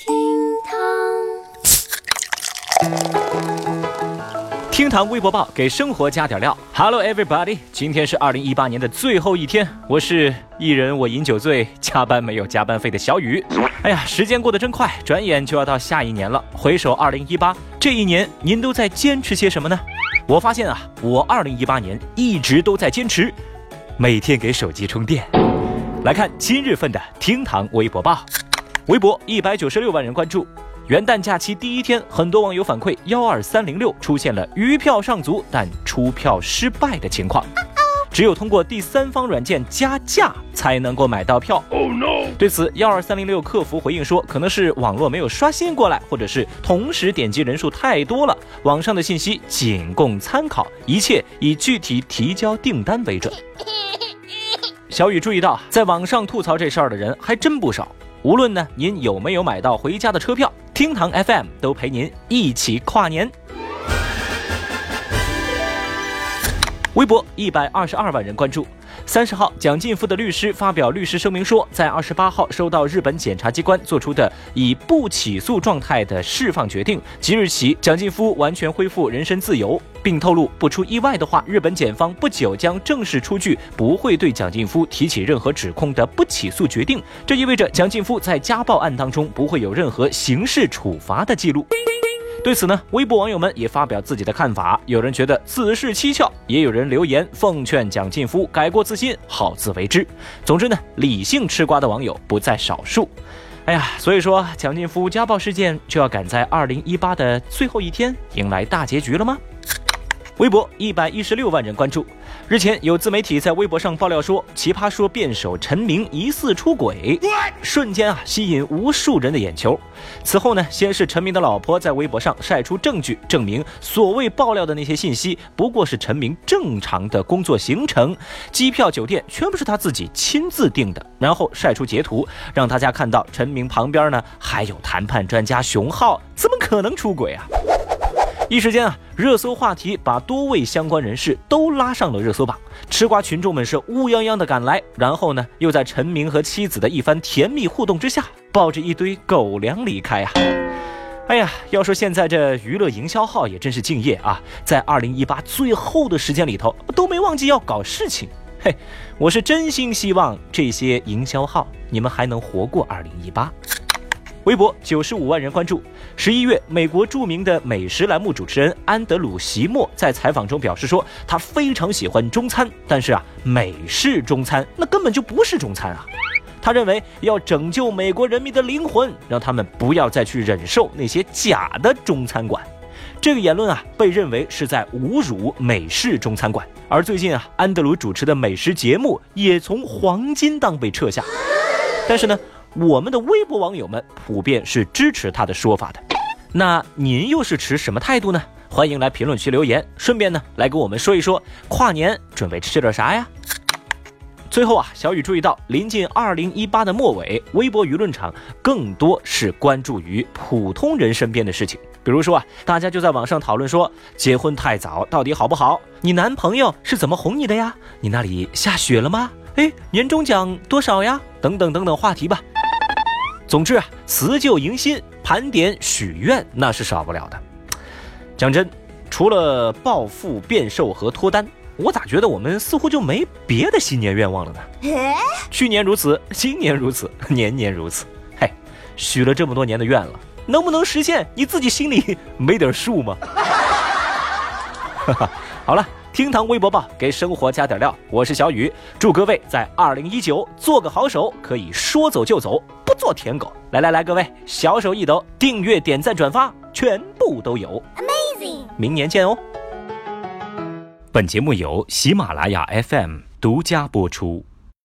厅堂厅堂微博报给生活加点料。Hello everybody，今天是二零一八年的最后一天，我是一人我饮酒醉，加班没有加班费的小雨。哎呀，时间过得真快，转眼就要到下一年了。回首二零一八这一年，您都在坚持些什么呢？我发现啊，我二零一八年一直都在坚持每天给手机充电。来看今日份的厅堂微博报，微博一百九十六万人关注。元旦假期第一天，很多网友反馈幺二三零六出现了余票上足但出票失败的情况，只有通过第三方软件加价才能够买到票。哦，no 对此，幺二三零六客服回应说，可能是网络没有刷新过来，或者是同时点击人数太多了，网上的信息仅供参考，一切以具体提交订单为准。小雨注意到，在网上吐槽这事儿的人还真不少。无论呢，您有没有买到回家的车票，厅堂 FM 都陪您一起跨年。微博一百二十二万人关注。三十号，蒋劲夫的律师发表律师声明说，在二十八号收到日本检察机关作出的以不起诉状态的释放决定，即日起蒋劲夫完全恢复人身自由，并透露不出意外的话，日本检方不久将正式出具不会对蒋劲夫提起任何指控的不起诉决定。这意味着蒋劲夫在家暴案当中不会有任何刑事处罚的记录。对此呢，微博网友们也发表自己的看法。有人觉得此事蹊跷，也有人留言奉劝蒋劲夫改过自新，好自为之。总之呢，理性吃瓜的网友不在少数。哎呀，所以说蒋劲夫家暴事件就要赶在二零一八的最后一天迎来大结局了吗？微博一百一十六万人关注。日前，有自媒体在微博上爆料说，奇葩说辩手陈明疑似出轨，瞬间啊吸引无数人的眼球。此后呢，先是陈明的老婆在微博上晒出证据，证明所谓爆料的那些信息不过是陈明正常的工作行程，机票、酒店全部是他自己亲自订的。然后晒出截图，让大家看到陈明旁边呢还有谈判专家熊浩，怎么可能出轨啊？一时间啊，热搜话题把多位相关人士都拉上了热搜榜，吃瓜群众们是乌泱泱的赶来，然后呢，又在陈明和妻子的一番甜蜜互动之下，抱着一堆狗粮离开啊！哎呀，要说现在这娱乐营销号也真是敬业啊，在二零一八最后的时间里头都没忘记要搞事情。嘿，我是真心希望这些营销号你们还能活过二零一八。微博九十五万人关注。十一月，美国著名的美食栏目主持人安德鲁·席默在采访中表示说，他非常喜欢中餐，但是啊，美式中餐那根本就不是中餐啊。他认为要拯救美国人民的灵魂，让他们不要再去忍受那些假的中餐馆。这个言论啊，被认为是在侮辱美式中餐馆。而最近啊，安德鲁主持的美食节目也从黄金档被撤下。但是呢？我们的微博网友们普遍是支持他的说法的，那您又是持什么态度呢？欢迎来评论区留言，顺便呢来跟我们说一说跨年准备吃点啥呀？最后啊，小雨注意到，临近二零一八的末尾，微博舆论场更多是关注于普通人身边的事情，比如说啊，大家就在网上讨论说，结婚太早到底好不好？你男朋友是怎么哄你的呀？你那里下雪了吗？哎，年终奖多少呀？等等等等话题吧。总之啊，辞旧迎新、盘点许愿那是少不了的。讲真，除了暴富、变瘦和脱单，我咋觉得我们似乎就没别的新年愿望了呢？去年如此，今年如此，年年如此。嘿，许了这么多年的愿了，能不能实现？你自己心里没点数吗？哈哈，好了。厅堂微博报，给生活加点料。我是小雨，祝各位在二零一九做个好手，可以说走就走，不做舔狗。来来来，各位小手一抖，订阅、点赞、转发，全部都有。Amazing！明年见哦。本节目由喜马拉雅 FM 独家播出。